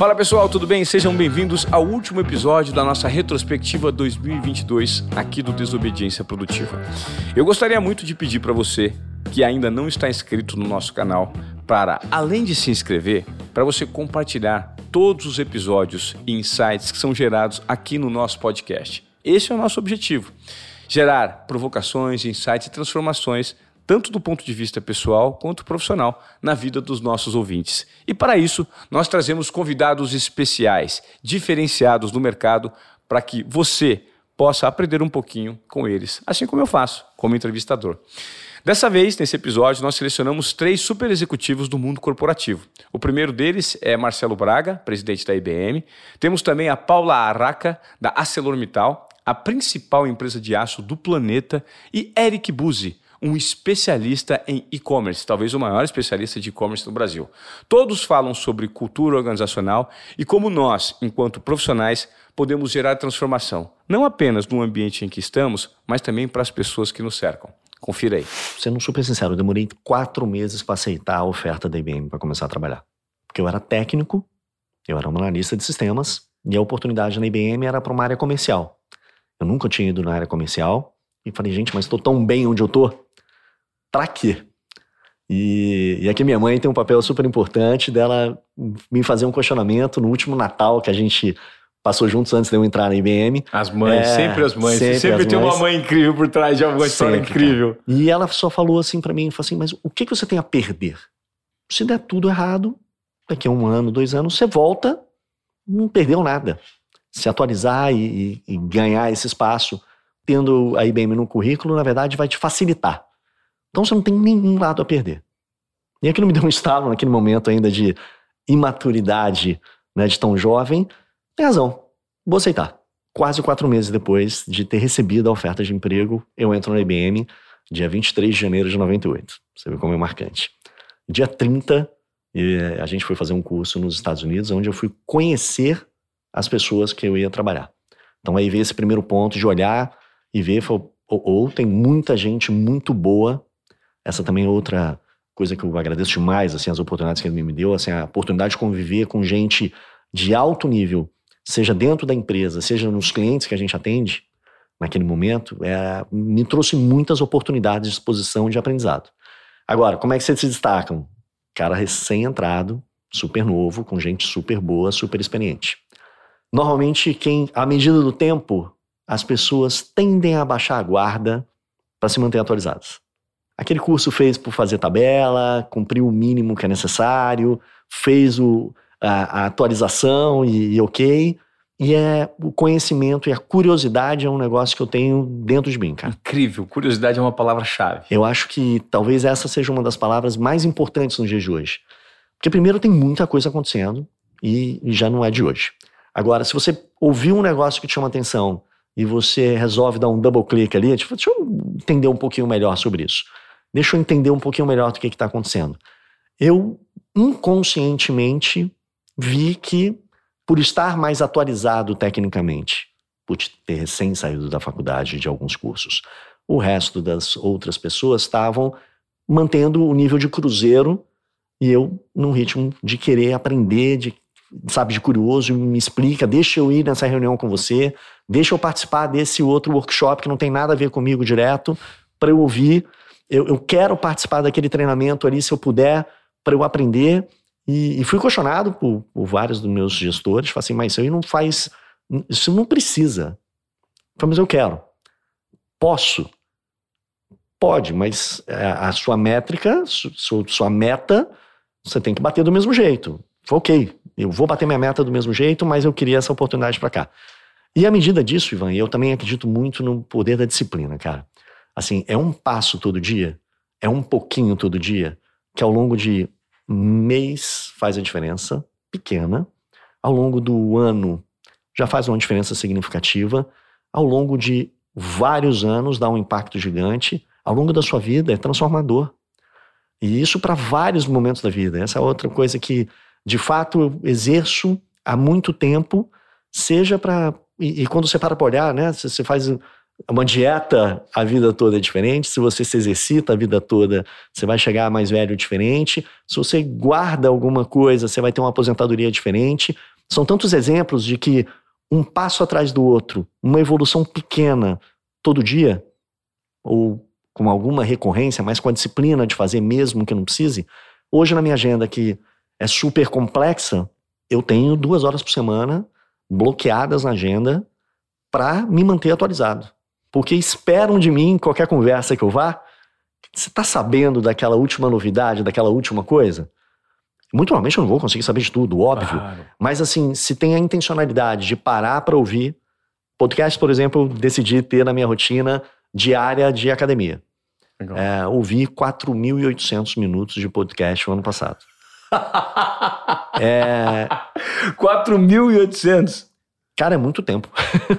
Fala pessoal, tudo bem? Sejam bem-vindos ao último episódio da nossa retrospectiva 2022 aqui do Desobediência Produtiva. Eu gostaria muito de pedir para você que ainda não está inscrito no nosso canal para, além de se inscrever, para você compartilhar todos os episódios e insights que são gerados aqui no nosso podcast. Esse é o nosso objetivo: gerar provocações, insights e transformações tanto do ponto de vista pessoal quanto profissional, na vida dos nossos ouvintes. E para isso, nós trazemos convidados especiais, diferenciados no mercado, para que você possa aprender um pouquinho com eles, assim como eu faço, como entrevistador. Dessa vez, nesse episódio, nós selecionamos três super executivos do mundo corporativo. O primeiro deles é Marcelo Braga, presidente da IBM. Temos também a Paula Arraca, da ArcelorMittal, a principal empresa de aço do planeta, e Eric Buzzi, um especialista em e-commerce, talvez o maior especialista de e-commerce no Brasil. Todos falam sobre cultura organizacional e como nós, enquanto profissionais, podemos gerar transformação, não apenas no ambiente em que estamos, mas também para as pessoas que nos cercam. Confira aí. Sendo super sincero, eu demorei quatro meses para aceitar a oferta da IBM para começar a trabalhar. Porque eu era técnico, eu era um analista de sistemas, e a oportunidade na IBM era para uma área comercial. Eu nunca tinha ido na área comercial, e falei, gente, mas estou tão bem onde eu estou pra quê? E, e aqui minha mãe tem um papel super importante dela me fazer um questionamento no último Natal que a gente passou juntos antes de eu entrar na IBM. As mães, é, sempre as mães. Sempre, sempre tem mães. uma mãe incrível por trás de alguma história incrível. Cara. E ela só falou assim para mim, falou assim, mas o que, que você tem a perder? Se der tudo errado, daqui a um ano, dois anos, você volta, não perdeu nada. Se atualizar e, e, e ganhar esse espaço, tendo a IBM no currículo, na verdade, vai te facilitar. Então você não tem nenhum lado a perder. E aquilo me deu um estalo naquele momento ainda de imaturidade, né, de tão jovem. Tem razão, vou aceitar. Quase quatro meses depois de ter recebido a oferta de emprego, eu entro na IBM, dia 23 de janeiro de 98. Você vê como é marcante. Dia 30, a gente foi fazer um curso nos Estados Unidos, onde eu fui conhecer as pessoas que eu ia trabalhar. Então aí veio esse primeiro ponto de olhar e ver, ou, ou tem muita gente muito boa essa também é outra coisa que eu agradeço demais, assim, as oportunidades que ele me deu, assim, a oportunidade de conviver com gente de alto nível, seja dentro da empresa, seja nos clientes que a gente atende naquele momento, é, me trouxe muitas oportunidades de exposição de aprendizado. Agora, como é que vocês se destacam? Cara recém-entrado, super novo, com gente super boa, super experiente. Normalmente, quem, à medida do tempo, as pessoas tendem a baixar a guarda para se manter atualizadas. Aquele curso fez por fazer tabela, cumpriu o mínimo que é necessário, fez o, a, a atualização e, e, ok. E é o conhecimento e a curiosidade é um negócio que eu tenho dentro de mim, cara. Incrível, curiosidade é uma palavra-chave. Eu acho que talvez essa seja uma das palavras mais importantes no dia de hoje. Porque primeiro tem muita coisa acontecendo e, e já não é de hoje. Agora, se você ouviu um negócio que te chama atenção e você resolve dar um double click ali, tipo, deixa eu entender um pouquinho melhor sobre isso. Deixa eu entender um pouquinho melhor do que está acontecendo. Eu inconscientemente vi que, por estar mais atualizado tecnicamente, por ter recém saído da faculdade de alguns cursos, o resto das outras pessoas estavam mantendo o nível de cruzeiro e eu num ritmo de querer aprender, de sabe, de curioso, me explica, deixa eu ir nessa reunião com você, deixa eu participar desse outro workshop que não tem nada a ver comigo direto, para eu ouvir eu, eu quero participar daquele treinamento ali, se eu puder, para eu aprender. E, e, fui questionado por, por, vários dos meus gestores, falei assim, mas isso aí não faz, isso não precisa. Falei, mas eu quero. Posso? Pode, mas é, a sua métrica, sua, sua meta, você tem que bater do mesmo jeito. Foi ok, eu vou bater minha meta do mesmo jeito, mas eu queria essa oportunidade para cá. E à medida disso, Ivan, eu também acredito muito no poder da disciplina, cara. Assim, é um passo todo dia, é um pouquinho todo dia, que ao longo de mês faz a diferença pequena, ao longo do ano já faz uma diferença significativa, ao longo de vários anos dá um impacto gigante, ao longo da sua vida é transformador. E isso para vários momentos da vida. Essa é outra coisa que, de fato, eu exerço há muito tempo, seja para. E, e, quando você para para olhar, né? Você faz uma dieta a vida toda é diferente, se você se exercita a vida toda, você vai chegar mais velho diferente, se você guarda alguma coisa, você vai ter uma aposentadoria diferente. São tantos exemplos de que um passo atrás do outro, uma evolução pequena todo dia, ou com alguma recorrência, mas com a disciplina de fazer mesmo que não precise. Hoje, na minha agenda, que é super complexa, eu tenho duas horas por semana bloqueadas na agenda para me manter atualizado. Porque esperam de mim, qualquer conversa que eu vá, você está sabendo daquela última novidade, daquela última coisa? Muito provavelmente eu não vou conseguir saber de tudo, óbvio. Claro. Mas assim, se tem a intencionalidade de parar para ouvir, podcast, por exemplo, eu decidi ter na minha rotina diária de academia. É, ouvi 4.800 minutos de podcast no ano passado. é... 4.800? Cara, é muito tempo.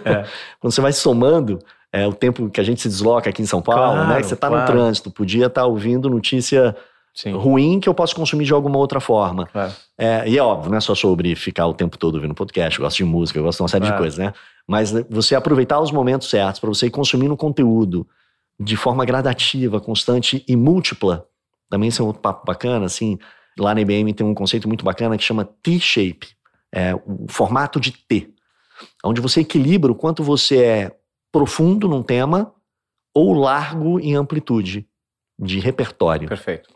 É. Quando você vai somando, é, o tempo que a gente se desloca aqui em São Paulo, claro, né? Que você está claro. no trânsito, podia estar tá ouvindo notícia Sim. ruim que eu posso consumir de alguma outra forma. É. e é óbvio, não é só sobre ficar o tempo todo ouvindo podcast, eu gosto de música, eu gosto de uma série de coisas, né? Mas né, você aproveitar os momentos certos para você ir consumindo conteúdo de forma gradativa, constante e múltipla. Também isso é um outro papo bacana, assim. Lá na IBM tem um conceito muito bacana que chama T-shape, é o formato de T, onde você equilibra o quanto você é profundo num tema ou largo em amplitude de repertório. Perfeito.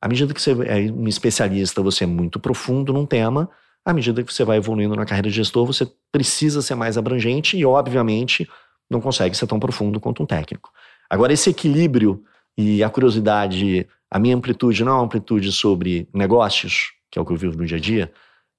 À medida que você é um especialista, você é muito profundo num tema. À medida que você vai evoluindo na carreira de gestor, você precisa ser mais abrangente e, obviamente, não consegue ser tão profundo quanto um técnico. Agora, esse equilíbrio e a curiosidade, a minha amplitude não é uma amplitude sobre negócios, que é o que eu vivo no dia a dia,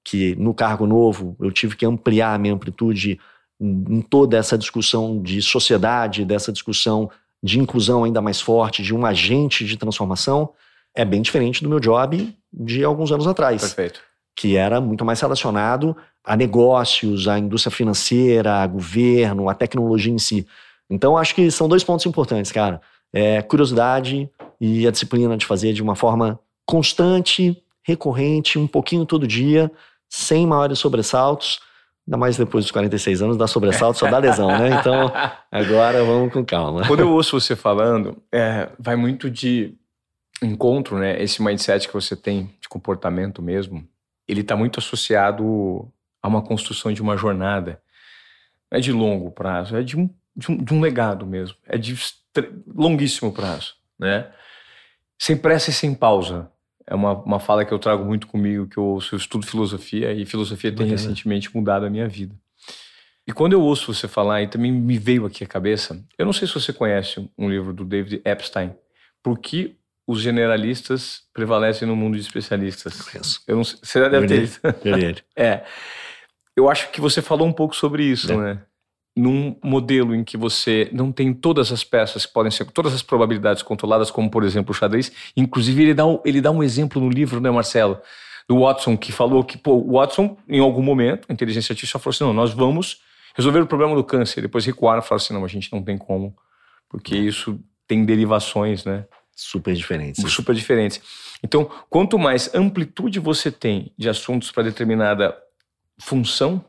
que no cargo novo eu tive que ampliar a minha amplitude em toda essa discussão de sociedade, dessa discussão de inclusão ainda mais forte, de um agente de transformação, é bem diferente do meu job de alguns anos atrás. Perfeito. Que era muito mais relacionado a negócios, à indústria financeira, a governo, a tecnologia em si. Então, acho que são dois pontos importantes, cara. É curiosidade e a disciplina de fazer de uma forma constante, recorrente, um pouquinho todo dia, sem maiores sobressaltos Ainda mais depois dos 46 anos, dá sobressalto, só dá lesão, né? Então, agora vamos com calma. Quando eu ouço você falando, é, vai muito de encontro, né? Esse mindset que você tem de comportamento mesmo, ele está muito associado a uma construção de uma jornada. Não é de longo prazo, é de um, de um, de um legado mesmo. É de longuíssimo prazo, né? Sem pressa e sem pausa é uma, uma fala que eu trago muito comigo, que eu ouço, eu estudo filosofia, e filosofia tem recentemente mudado a minha vida. E quando eu ouço você falar, e também me veio aqui a cabeça, eu não sei se você conhece um livro do David Epstein, Por que os generalistas prevalecem no mundo de especialistas? Conheço. Eu não sei, você já deve ter visto. é. Eu acho que você falou um pouco sobre isso, é. né? Num modelo em que você não tem todas as peças que podem ser, todas as probabilidades controladas, como por exemplo o xadrez. Inclusive, ele dá um, ele dá um exemplo no livro, né, Marcelo? Do Watson, que falou que, pô, o Watson, em algum momento, a inteligência artificial falou assim: não, nós vamos resolver o problema do câncer. Depois recuaram e falaram assim: não, a gente não tem como, porque isso tem derivações, né? Super diferentes. Super diferentes. Então, quanto mais amplitude você tem de assuntos para determinada função,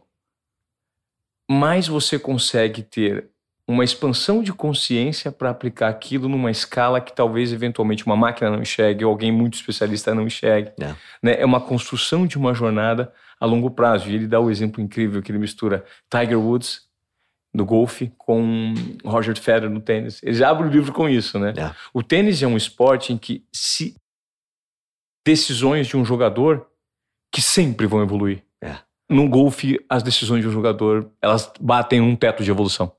mais você consegue ter uma expansão de consciência para aplicar aquilo numa escala que talvez eventualmente uma máquina não enxergue ou alguém muito especialista não enxergue. É, né? é uma construção de uma jornada a longo prazo. E ele dá o um exemplo incrível que ele mistura Tiger Woods no golfe com Roger Federer no tênis. Ele já abre o livro com isso, né? É. O tênis é um esporte em que se decisões de um jogador que sempre vão evoluir. No golfe, as decisões de um jogador, elas batem um teto de evolução.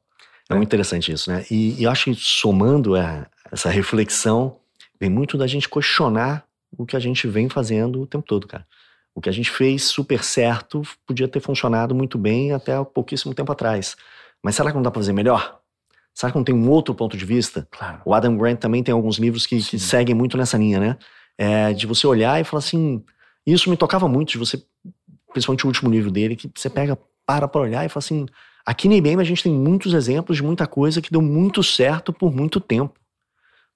É muito interessante isso, né? E, e eu acho que somando a, essa reflexão, vem muito da gente questionar o que a gente vem fazendo o tempo todo, cara. O que a gente fez super certo podia ter funcionado muito bem até há pouquíssimo tempo atrás. Mas será que não dá para fazer melhor? Será que não tem um outro ponto de vista? Claro. O Adam Grant também tem alguns livros que, que seguem muito nessa linha, né? É, de você olhar e falar assim. Isso me tocava muito, de você principalmente o último livro dele, que você pega, para para olhar e fala assim: aqui na IBM a gente tem muitos exemplos de muita coisa que deu muito certo por muito tempo.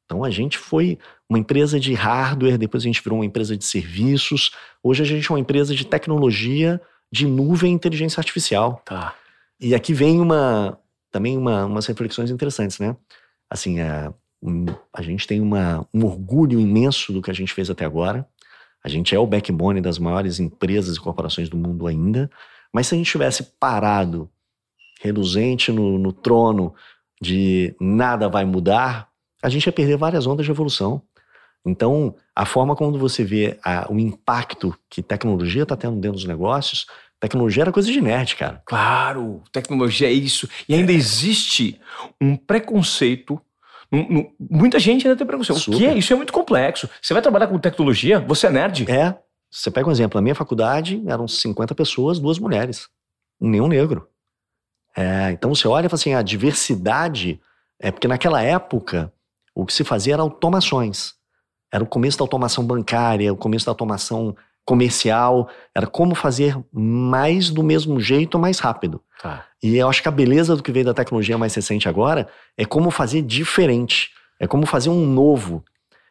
Então a gente foi uma empresa de hardware, depois a gente virou uma empresa de serviços, hoje a gente é uma empresa de tecnologia de nuvem e inteligência artificial. Tá. E aqui vem uma, também uma, umas reflexões interessantes, né? Assim, a, um, a gente tem uma, um orgulho imenso do que a gente fez até agora. A gente é o backbone das maiores empresas e corporações do mundo ainda. Mas se a gente tivesse parado, reluzente no, no trono de nada vai mudar, a gente ia perder várias ondas de evolução. Então, a forma como você vê a, o impacto que tecnologia está tendo dentro dos negócios, tecnologia era coisa de nerd, cara. Claro, tecnologia é isso. E ainda existe um preconceito. Muita gente ainda tem preconceito. Super. O que é isso? É muito complexo. Você vai trabalhar com tecnologia? Você é nerd? É. Você pega um exemplo. Na minha faculdade eram 50 pessoas, duas mulheres. Nenhum negro. É, então você olha e fala assim: a diversidade. É porque naquela época o que se fazia era automações. Era o começo da automação bancária, o começo da automação comercial, era como fazer mais do mesmo jeito, mais rápido. Tá. E eu acho que a beleza do que veio da tecnologia mais recente agora é como fazer diferente, é como fazer um novo,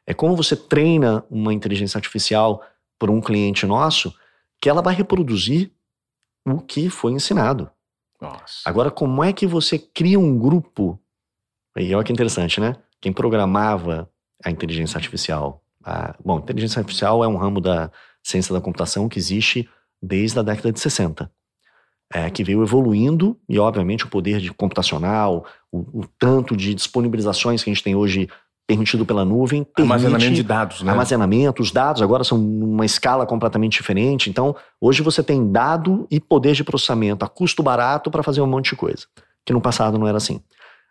é como você treina uma inteligência artificial por um cliente nosso, que ela vai reproduzir o que foi ensinado. Nossa. Agora, como é que você cria um grupo? E olha que interessante, né? Quem programava a inteligência artificial. A, bom, inteligência artificial é um ramo da ciência da computação que existe desde a década de 60. É, que veio evoluindo e, obviamente, o poder de computacional, o, o, tanto de disponibilizações que a gente tem hoje permitido pela nuvem. Armazenamento de dados, né? Armazenamento, os dados agora são numa escala completamente diferente. Então, hoje você tem dado e poder de processamento a custo barato para fazer um monte de coisa, que no passado não era assim.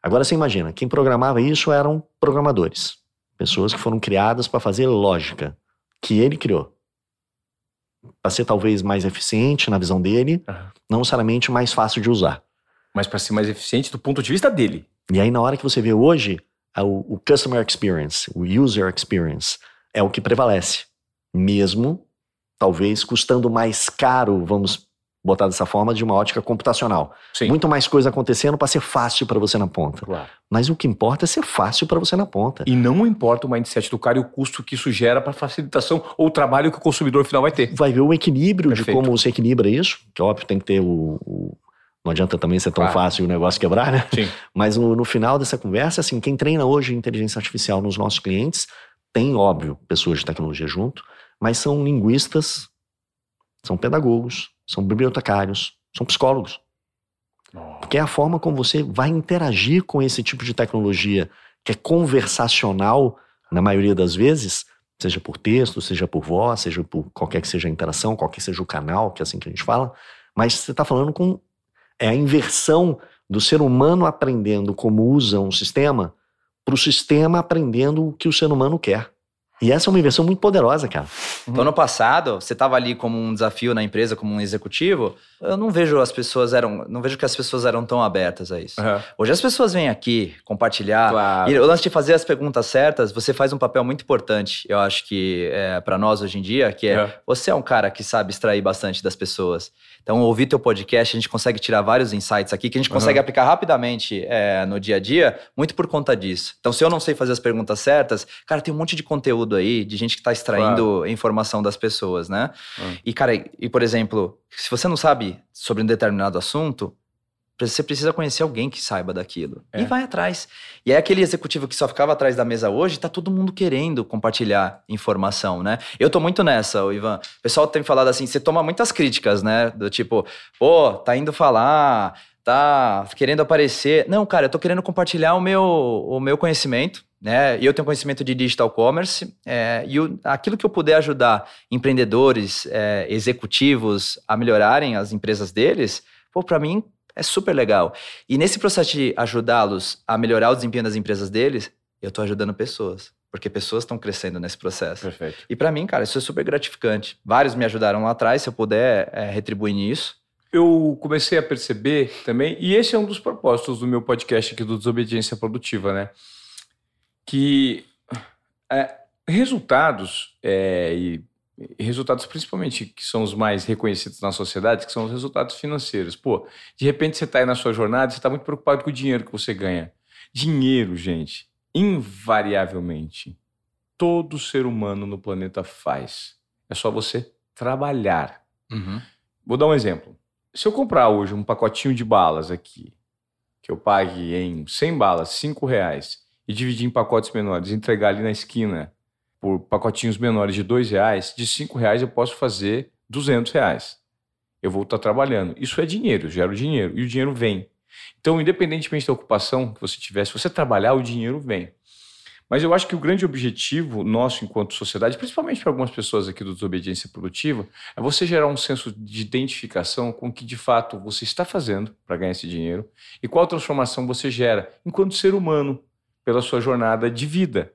Agora você imagina, quem programava isso eram programadores. Pessoas que foram criadas para fazer lógica, que ele criou. Para ser talvez mais eficiente na visão dele, uhum. não necessariamente mais fácil de usar. Mas para ser mais eficiente do ponto de vista dele. E aí, na hora que você vê hoje, o, o customer experience, o user experience, é o que prevalece. Mesmo, talvez, custando mais caro, vamos botar dessa forma, de uma ótica computacional. Sim. Muito mais coisa acontecendo para ser fácil para você na ponta. Claro. Mas o que importa é ser fácil para você na ponta. E não importa o mindset do cara e o custo que isso gera para facilitação ou o trabalho que o consumidor final vai ter. Vai ver o equilíbrio Perfeito. de como você equilibra isso, que óbvio tem que ter o, o... não adianta também ser tão claro. fácil o negócio quebrar, né? Sim. Mas no, no final dessa conversa, assim, quem treina hoje inteligência artificial nos nossos clientes tem, óbvio, pessoas de tecnologia junto, mas são linguistas, são pedagogos, são bibliotecários, são psicólogos. Porque é a forma como você vai interagir com esse tipo de tecnologia que é conversacional, na maioria das vezes, seja por texto, seja por voz, seja por qualquer que seja a interação, qualquer seja o canal, que é assim que a gente fala, mas você está falando com é a inversão do ser humano aprendendo como usa um sistema para o sistema aprendendo o que o ser humano quer. E essa é uma inversão muito poderosa, cara. Uhum. Ano passado, você estava ali como um desafio na empresa, como um executivo. Eu não vejo as pessoas eram, não vejo que as pessoas eram tão abertas a isso. Uhum. Hoje as pessoas vêm aqui compartilhar. Claro. E o lance de fazer as perguntas certas, você faz um papel muito importante. Eu acho que é, para nós hoje em dia, que é uhum. você é um cara que sabe extrair bastante das pessoas. Então, ouvir teu podcast, a gente consegue tirar vários insights aqui que a gente consegue uhum. aplicar rapidamente é, no dia a dia, muito por conta disso. Então, se eu não sei fazer as perguntas certas, cara, tem um monte de conteúdo aí, de gente que está extraindo claro. informação das pessoas, né? Uhum. E, cara, e por exemplo, se você não sabe sobre um determinado assunto, você precisa conhecer alguém que saiba daquilo. É. E vai atrás. E é aquele executivo que só ficava atrás da mesa hoje, tá todo mundo querendo compartilhar informação, né? Eu tô muito nessa, Ivan. O pessoal tem falado assim, você toma muitas críticas, né? Do tipo, pô, tá indo falar, tá querendo aparecer. Não, cara, eu tô querendo compartilhar o meu, o meu conhecimento, né? E eu tenho conhecimento de digital commerce, é, e o, aquilo que eu puder ajudar empreendedores, é, executivos a melhorarem as empresas deles, pô, para mim é super legal. E nesse processo de ajudá-los a melhorar o desempenho das empresas deles, eu estou ajudando pessoas. Porque pessoas estão crescendo nesse processo. Perfeito. E para mim, cara, isso é super gratificante. Vários me ajudaram lá atrás, se eu puder é, retribuir nisso. Eu comecei a perceber também, e esse é um dos propósitos do meu podcast aqui do Desobediência Produtiva, né? Que é, resultados é, e resultados principalmente que são os mais reconhecidos na sociedade, que são os resultados financeiros. Pô, de repente você está aí na sua jornada e você está muito preocupado com o dinheiro que você ganha. Dinheiro, gente, invariavelmente, todo ser humano no planeta faz. É só você trabalhar. Uhum. Vou dar um exemplo. Se eu comprar hoje um pacotinho de balas aqui, que eu pague em 100 balas, 5 reais, e dividir em pacotes menores, entregar ali na esquina por pacotinhos menores de 2 reais, de 5 reais eu posso fazer 200 reais. Eu vou estar trabalhando. Isso é dinheiro, eu gero dinheiro. E o dinheiro vem. Então, independentemente da ocupação que você tiver, se você trabalhar, o dinheiro vem. Mas eu acho que o grande objetivo nosso enquanto sociedade, principalmente para algumas pessoas aqui do Desobediência Produtiva, é você gerar um senso de identificação com o que de fato você está fazendo para ganhar esse dinheiro e qual transformação você gera enquanto ser humano pela sua jornada de vida.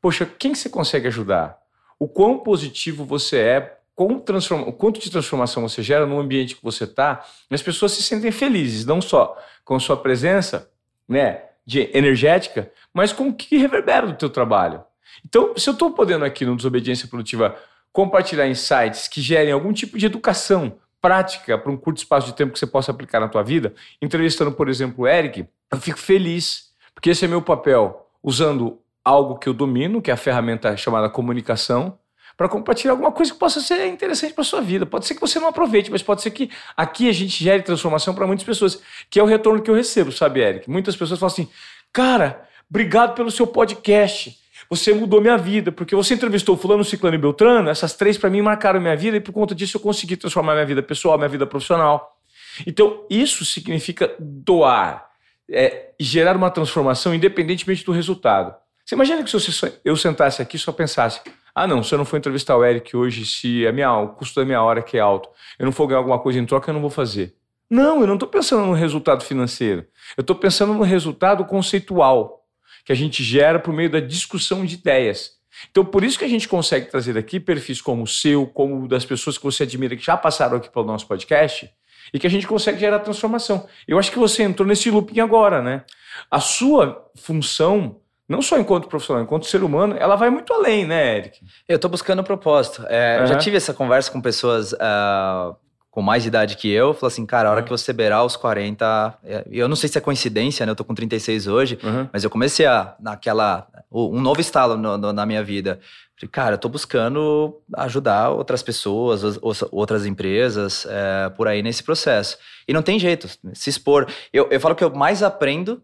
Poxa, quem você consegue ajudar? O quão positivo você é o quanto de transformação você gera no ambiente que você está, as pessoas se sentem felizes, não só com sua presença, né, de energética, mas com o que reverbera do teu trabalho. Então, se eu estou podendo aqui no Desobediência Produtiva compartilhar insights que gerem algum tipo de educação prática para um curto espaço de tempo que você possa aplicar na tua vida, entrevistando, por exemplo, o Eric, eu fico feliz, porque esse é meu papel, usando algo que eu domino, que é a ferramenta chamada comunicação, para compartilhar alguma coisa que possa ser interessante para sua vida. Pode ser que você não aproveite, mas pode ser que aqui a gente gere transformação para muitas pessoas, que é o retorno que eu recebo, sabe, Eric? Muitas pessoas falam assim: "Cara, obrigado pelo seu podcast. Você mudou minha vida, porque você entrevistou fulano, ciclano e beltrano, essas três para mim marcaram minha vida e por conta disso eu consegui transformar minha vida pessoal, minha vida profissional". Então, isso significa doar, é, gerar uma transformação independentemente do resultado. Você imagina que se eu sentasse aqui e só pensasse, ah, não, se eu não for entrevistar o Eric hoje, se a minha, o custo da minha hora que é alto, eu não for ganhar alguma coisa em troca, eu não vou fazer. Não, eu não estou pensando no resultado financeiro. Eu estou pensando no resultado conceitual que a gente gera por meio da discussão de ideias. Então, por isso que a gente consegue trazer aqui perfis como o seu, como das pessoas que você admira, que já passaram aqui pelo nosso podcast, e que a gente consegue gerar transformação. Eu acho que você entrou nesse looping agora, né? A sua função não só enquanto profissional, enquanto ser humano, ela vai muito além, né, Eric? Eu estou buscando um propósito. É, uhum. Já tive essa conversa com pessoas uh, com mais idade que eu. Falei assim, cara, a hora uhum. que você beirar os 40. É, eu não sei se é coincidência, né? Eu tô com 36 hoje, uhum. mas eu comecei a, naquela. Um novo estalo no, no, na minha vida. Falei, cara, eu tô buscando ajudar outras pessoas, outras empresas é, por aí nesse processo. E não tem jeito, se expor. Eu, eu falo que eu mais aprendo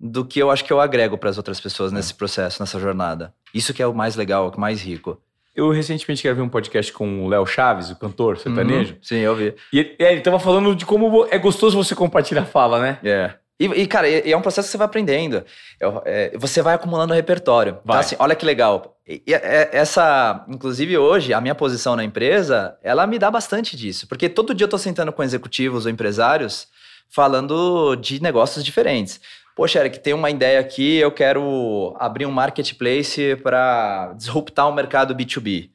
do que eu acho que eu agrego para as outras pessoas nesse processo, nessa jornada. Isso que é o mais legal, o mais rico. Eu recentemente gravei um podcast com o Léo Chaves, o cantor sertanejo. Uhum, sim, eu vi. E ele, é, ele tava falando de como é gostoso você compartilhar a fala, né? É. E, e, cara, é um processo que você vai aprendendo. É, você vai acumulando repertório. Então, vai. Então, assim, olha que legal. E, e, é, essa, inclusive hoje, a minha posição na empresa, ela me dá bastante disso. Porque todo dia eu tô sentando com executivos ou empresários falando de negócios diferentes. Poxa, Eric, tem uma ideia aqui, eu quero abrir um marketplace para disruptar o mercado B2B.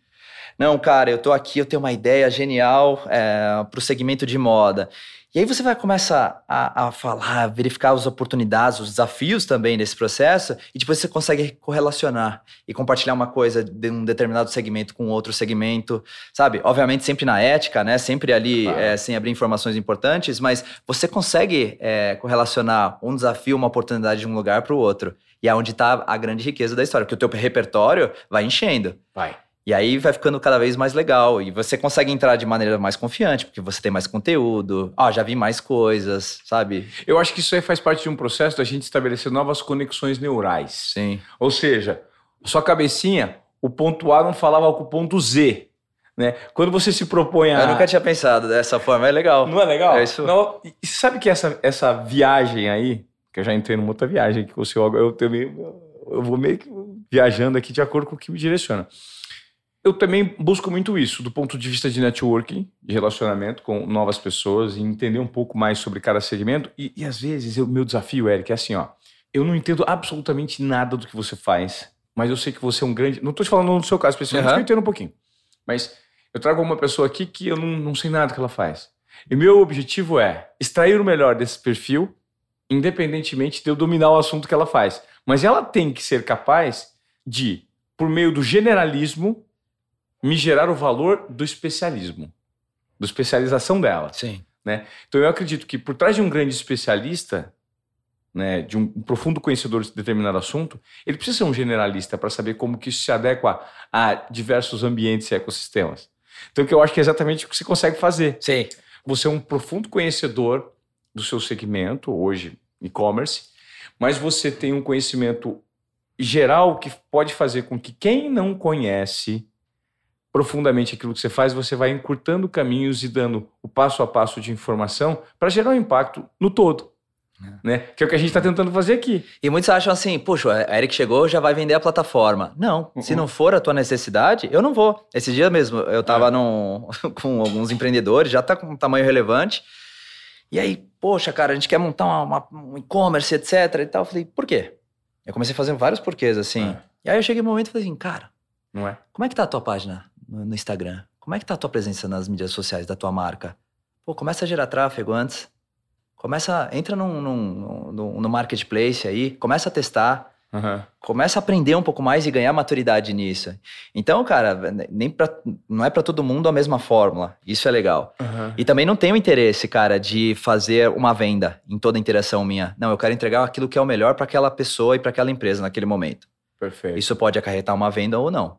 Não, cara, eu tô aqui, eu tenho uma ideia genial é, para o segmento de moda. E aí você vai começar a, a falar, verificar as oportunidades, os desafios também desse processo, e depois você consegue correlacionar e compartilhar uma coisa de um determinado segmento com outro segmento, sabe? Obviamente sempre na ética, né? Sempre ali claro. é, sem abrir informações importantes, mas você consegue é, correlacionar um desafio, uma oportunidade de um lugar para o outro. E é onde está a grande riqueza da história, porque o teu repertório vai enchendo. Vai. E aí vai ficando cada vez mais legal. E você consegue entrar de maneira mais confiante, porque você tem mais conteúdo. Ah, já vi mais coisas, sabe? Eu acho que isso aí faz parte de um processo da gente estabelecer novas conexões neurais. Sim. Ou seja, sua cabecinha, o ponto A não falava com o ponto Z. Né? Quando você se propõe a. Eu nunca tinha pensado dessa forma, é legal. Não é legal? É isso. Não, e sabe que essa, essa viagem aí, que eu já entrei numa outra viagem que o senhor, eu também. Eu vou meio que viajando aqui de acordo com o que me direciona eu também busco muito isso, do ponto de vista de networking, de relacionamento com novas pessoas e entender um pouco mais sobre cada segmento. E, e às vezes, o meu desafio, Eric, é assim, ó. Eu não entendo absolutamente nada do que você faz, mas eu sei que você é um grande. Não estou te falando no seu caso específico, uhum. eu entendo um pouquinho. Mas eu trago uma pessoa aqui que eu não, não sei nada que ela faz. E meu objetivo é extrair o melhor desse perfil, independentemente de eu dominar o assunto que ela faz. Mas ela tem que ser capaz de, por meio do generalismo, me gerar o valor do especialismo, da especialização dela. Sim. Né? Então eu acredito que por trás de um grande especialista, né, de um profundo conhecedor de determinado assunto, ele precisa ser um generalista para saber como que isso se adequa a diversos ambientes e ecossistemas. Então que eu acho que é exatamente o que você consegue fazer. Sim. Você é um profundo conhecedor do seu segmento hoje e-commerce, mas você tem um conhecimento geral que pode fazer com que quem não conhece profundamente aquilo que você faz, você vai encurtando caminhos e dando o passo a passo de informação para gerar um impacto no todo. É. Né? Que é o que a gente está tentando fazer aqui. E muitos acham assim, puxa, a Eric chegou, já vai vender a plataforma. Não, uhum. se não for a tua necessidade, eu não vou. Esse dia mesmo, eu estava é. com alguns empreendedores, já está com um tamanho relevante. E aí, poxa, cara, a gente quer montar uma, uma, um e-commerce, etc e tal. Eu falei, por quê? Eu comecei a fazer vários porquês, assim. É. E aí eu cheguei um momento e falei assim, cara, não é? Como é que tá a tua página no, Instagram? Como é que tá a tua presença nas mídias sociais da tua marca? Pô, começa a gerar tráfego antes. Começa, entra num, num, num, no marketplace aí, começa a testar. Uhum. Começa a aprender um pouco mais e ganhar maturidade nisso. Então, cara, nem pra, não é para todo mundo a mesma fórmula. Isso é legal. Uhum. E também não tenho interesse, cara, de fazer uma venda em toda interação minha. Não, eu quero entregar aquilo que é o melhor para aquela pessoa e para aquela empresa naquele momento. Perfeito. Isso pode acarretar uma venda ou não.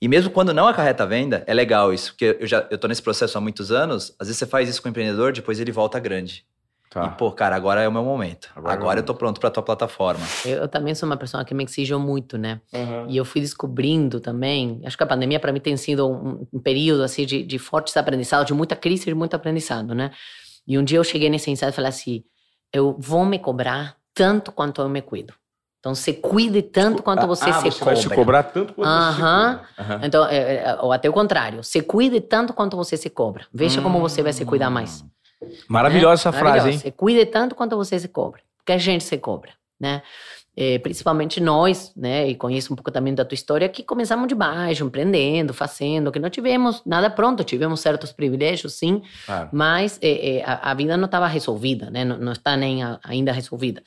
E mesmo quando não acarreta venda, é legal isso, porque eu já eu tô nesse processo há muitos anos. Às vezes você faz isso com o empreendedor, depois ele volta grande. Tá. E, pô, cara, agora é o meu momento. Agora, agora eu tô pronto pra tua plataforma. Eu, eu, também sou uma pessoa que me exigiu muito, né? Uhum. E eu fui descobrindo também. Acho que a pandemia, para mim, tem sido um, um período, assim, de, de fortes aprendizados, de muita crise e de muito aprendizado, né? E um dia eu cheguei nesse insight e falei assim: eu vou me cobrar tanto quanto eu me cuido. Então, se cuide tanto quanto você ah, se você cobra. Vai se cobrar tanto quanto uhum. você se cobra. Então, é, é, ou até o contrário. Se cuide tanto quanto você se cobra. Veja hum. como você vai se cuidar mais. Maravilhosa né? essa frase, hein? Se cuide tanto quanto você se cobra. Porque a gente se cobra, né? É, principalmente nós, né? E conheço um pouco também da tua história, que começamos de baixo, empreendendo, fazendo, que não tivemos nada pronto, tivemos certos privilégios, sim, claro. mas é, é, a, a, vida não estava resolvida, né? Não, não está nem a, ainda resolvida.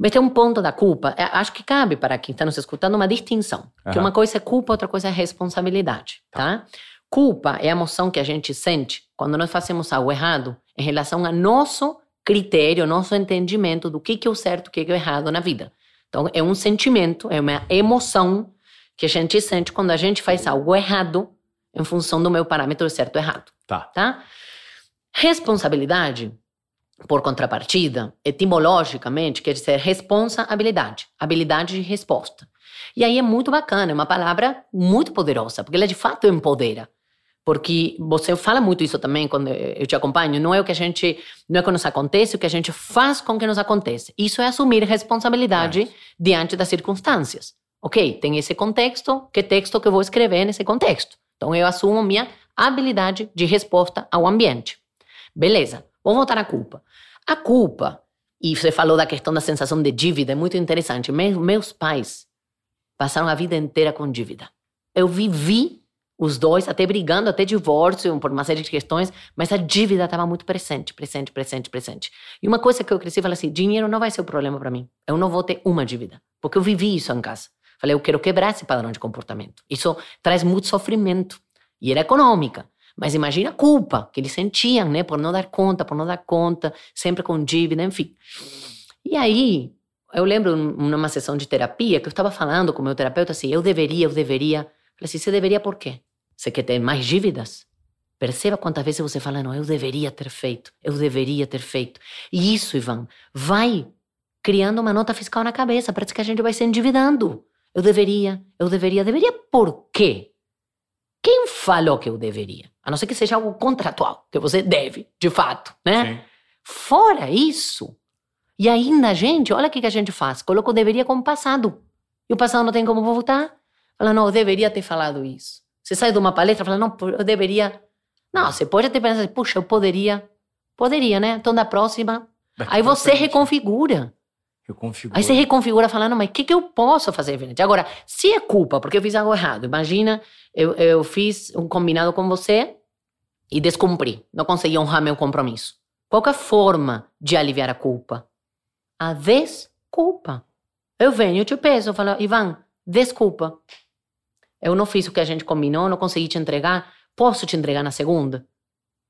Mas tem um ponto da culpa, é, acho que cabe para quem está nos escutando uma distinção. Uhum. Que uma coisa é culpa, outra coisa é responsabilidade, tá? tá? Culpa é a emoção que a gente sente quando nós fazemos algo errado em relação ao nosso critério, nosso entendimento do que, que é o certo, o que, que é o errado na vida. Então, é um sentimento, é uma emoção que a gente sente quando a gente faz algo errado em função do meu parâmetro certo ou errado. Tá. tá? Responsabilidade por contrapartida, etimologicamente, quer dizer responsabilidade, habilidade de resposta. E aí é muito bacana, é uma palavra muito poderosa, porque ela de fato empodera. Porque você fala muito isso também quando eu te acompanho, não é o que a gente, não é o que nos acontece, é o que a gente faz com que nos acontece. Isso é assumir responsabilidade é. diante das circunstâncias. Ok, tem esse contexto, que texto que eu vou escrever nesse contexto? Então eu assumo minha habilidade de resposta ao ambiente. Beleza, vamos voltar à culpa. A culpa, e você falou da questão da sensação de dívida, é muito interessante. meus pais passaram a vida inteira com dívida. Eu vivi os dois até brigando, até divórcio, por uma série de questões, mas a dívida estava muito presente, presente, presente, presente. E uma coisa que eu cresci, falei assim, dinheiro não vai ser o problema para mim. Eu não vou ter uma dívida, porque eu vivi isso em casa. Falei, eu quero quebrar esse padrão de comportamento. Isso traz muito sofrimento. E era econômica. Mas imagina a culpa que eles sentiam, né? Por não dar conta, por não dar conta, sempre com dívida, enfim. E aí, eu lembro numa sessão de terapia que eu estava falando com o meu terapeuta assim, eu deveria, eu deveria. Falei assim, você deveria por quê? Você quer ter mais dívidas? Perceba quantas vezes você fala, não, eu deveria ter feito, eu deveria ter feito. E isso, Ivan, vai criando uma nota fiscal na cabeça, parece que a gente vai se endividando. Eu deveria, eu deveria, deveria por quê? Quem falou que eu deveria? A não ser que seja algo contratual, que você deve, de fato, né? Sim. Fora isso, e ainda a gente, olha o que a gente faz, coloca o deveria como passado. E o passado não tem como voltar. Fala, não, eu deveria ter falado isso. Você sai de uma palestra e fala, não, eu deveria. Não, você pode até pensar, puxa, eu poderia. Poderia, né? Então, da próxima. Aí você reconfigura. Aí você reconfigura falando, mas o que, que eu posso fazer diferente? Agora, se é culpa porque eu fiz algo errado, imagina, eu, eu fiz um combinado com você e descumpri, não consegui honrar meu compromisso. Qual a forma de aliviar a culpa? A desculpa. Eu venho, te peço, falo, Ivan, desculpa. Eu não fiz o que a gente combinou, não consegui te entregar, posso te entregar na segunda?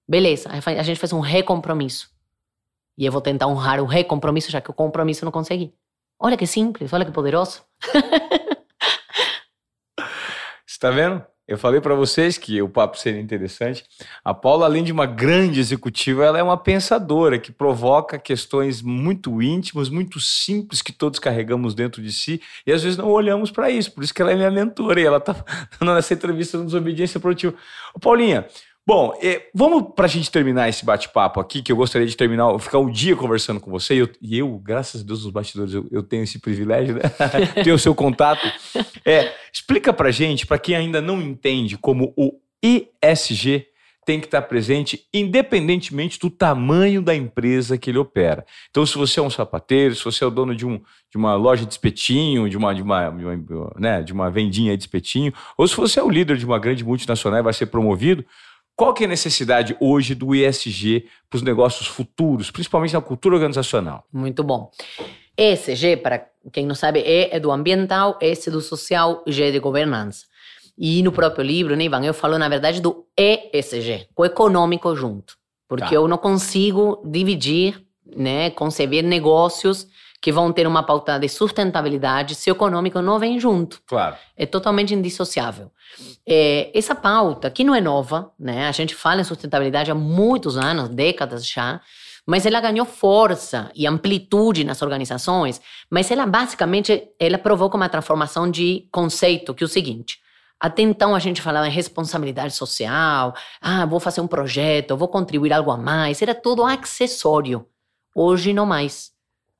Beleza, a gente faz um recompromisso. E eu vou tentar honrar o recompromisso, já que o compromisso não consegui. Olha que simples, olha que poderoso. Você tá vendo? Eu falei para vocês que o papo seria interessante. A Paula, além de uma grande executiva, ela é uma pensadora que provoca questões muito íntimas, muito simples que todos carregamos dentro de si e às vezes não olhamos para isso. Por isso que ela é minha mentora e ela está dando essa entrevista no Desobediência Produtiva. Ô, Paulinha, Bom, é, vamos para a gente terminar esse bate-papo aqui, que eu gostaria de terminar, ficar um dia conversando com você. E eu, e eu graças a Deus, nos bastidores, eu, eu tenho esse privilégio, né? Ter o seu contato. É, explica para gente, para quem ainda não entende, como o ESG tem que estar presente independentemente do tamanho da empresa que ele opera. Então, se você é um sapateiro, se você é o dono de, um, de uma loja de espetinho, de uma, de, uma, de, uma, né, de uma vendinha de espetinho, ou se você é o líder de uma grande multinacional e vai ser promovido, qual que é a necessidade hoje do ESG para os negócios futuros, principalmente na cultura organizacional? Muito bom. ESG, para quem não sabe, E é do ambiental, S do social, G é de governança. E no próprio livro, né, Ivan, eu falo, na verdade, do ESG, o econômico junto. Porque tá. eu não consigo dividir, né, conceber negócios que vão ter uma pauta de sustentabilidade se o econômico não vem junto. Claro. É totalmente indissociável. É, essa pauta, que não é nova, né? A gente fala em sustentabilidade há muitos anos, décadas já, mas ela ganhou força e amplitude nas organizações, mas ela basicamente ela provoca uma transformação de conceito, que é o seguinte, até então a gente falava em responsabilidade social, ah, vou fazer um projeto, vou contribuir algo a mais, era tudo acessório. Hoje não mais.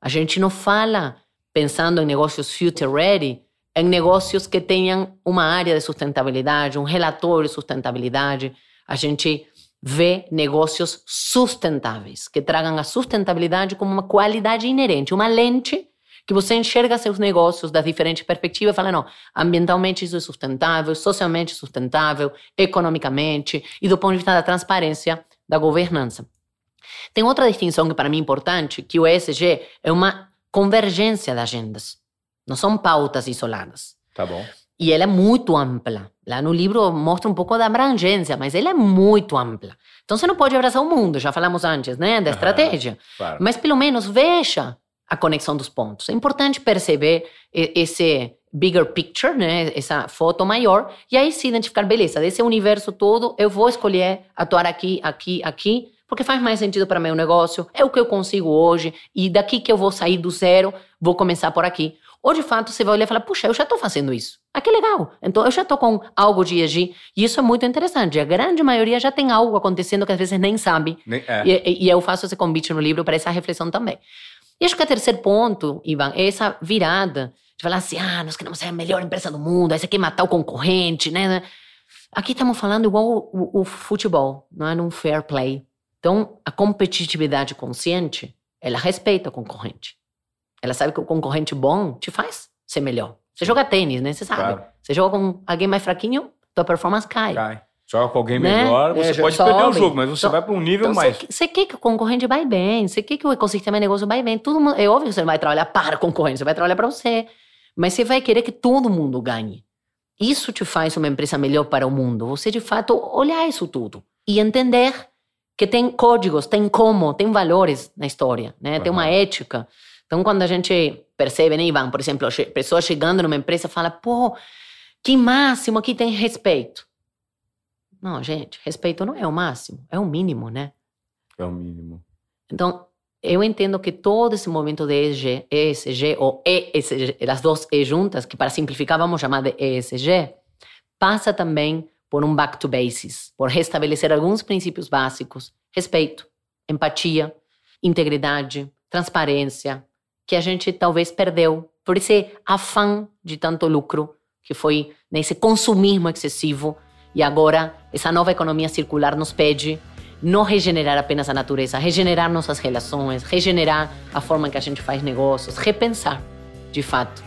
A gente não fala pensando em negócios future ready, em negócios que tenham uma área de sustentabilidade, um relatório de sustentabilidade. A gente vê negócios sustentáveis, que tragam a sustentabilidade como uma qualidade inerente, uma lente que você enxerga seus negócios das diferentes perspectivas e fala, não, ambientalmente isso é sustentável, socialmente sustentável, economicamente e do ponto de vista da transparência da governança. Tem outra distinção que para mim é importante, que o ESG é uma convergência de agendas. Não são pautas isoladas. Tá bom. E ela é muito ampla. Lá no livro mostra um pouco da abrangência, mas ela é muito ampla. Então você não pode abraçar o mundo, já falamos antes, né, da estratégia. Claro. Mas pelo menos veja a conexão dos pontos. É importante perceber esse bigger picture, né, essa foto maior, e aí se identificar, beleza, desse universo todo, eu vou escolher atuar aqui, aqui, aqui, porque faz mais sentido para meu negócio, é o que eu consigo hoje, e daqui que eu vou sair do zero, vou começar por aqui. Ou de fato você vai olhar e falar, puxa, eu já estou fazendo isso. Ah, que legal. Então eu já estou com algo de ESG. E isso é muito interessante. A grande maioria já tem algo acontecendo que às vezes nem sabe. Nem, é. e, e, eu faço esse convite no livro para essa reflexão também. E acho que o terceiro ponto, Ivan, é essa virada de falar assim: ah, nós queremos ser a melhor empresa do mundo, aí você quer matar o concorrente, né? Aqui estamos falando igual o, o, o futebol, não é? Num fair play. Então, a competitividade consciente, ela respeita o concorrente. Ela sabe que o concorrente bom te faz ser melhor. Você joga tênis, né? Você sabe. Claro. Você joga com alguém mais fraquinho, tua performance cai. Cai. Joga com alguém né? melhor, você é, pode sobe. perder o jogo, mas você então, vai para um nível então, mais. Você quer que o concorrente vai bem, você quer que o ecossistema de negócio vai bem. Todo mundo, é óbvio que você não vai trabalhar para o concorrente, você vai trabalhar para você. Mas você vai querer que todo mundo ganhe. Isso te faz uma empresa melhor para o mundo. Você, de fato, olhar isso tudo e entender que tem códigos, tem como, tem valores na história, né? Uhum. Tem uma ética. Então, quando a gente percebe, né, Ivan, por exemplo, pessoas chegando numa empresa fala, pô, que máximo aqui tem respeito. Não, gente, respeito não é o máximo, é o mínimo, né? É o mínimo. Então, eu entendo que todo esse movimento de ESG, ESG ou ESG, as duas E juntas, que para simplificar vamos chamar de ESG, passa também por um back to basics, por restabelecer alguns princípios básicos: respeito, empatia, integridade, transparência, que a gente talvez perdeu por esse afã de tanto lucro, que foi nesse consumismo excessivo. E agora, essa nova economia circular nos pede não regenerar apenas a natureza, regenerar nossas relações, regenerar a forma que a gente faz negócios, repensar, de fato,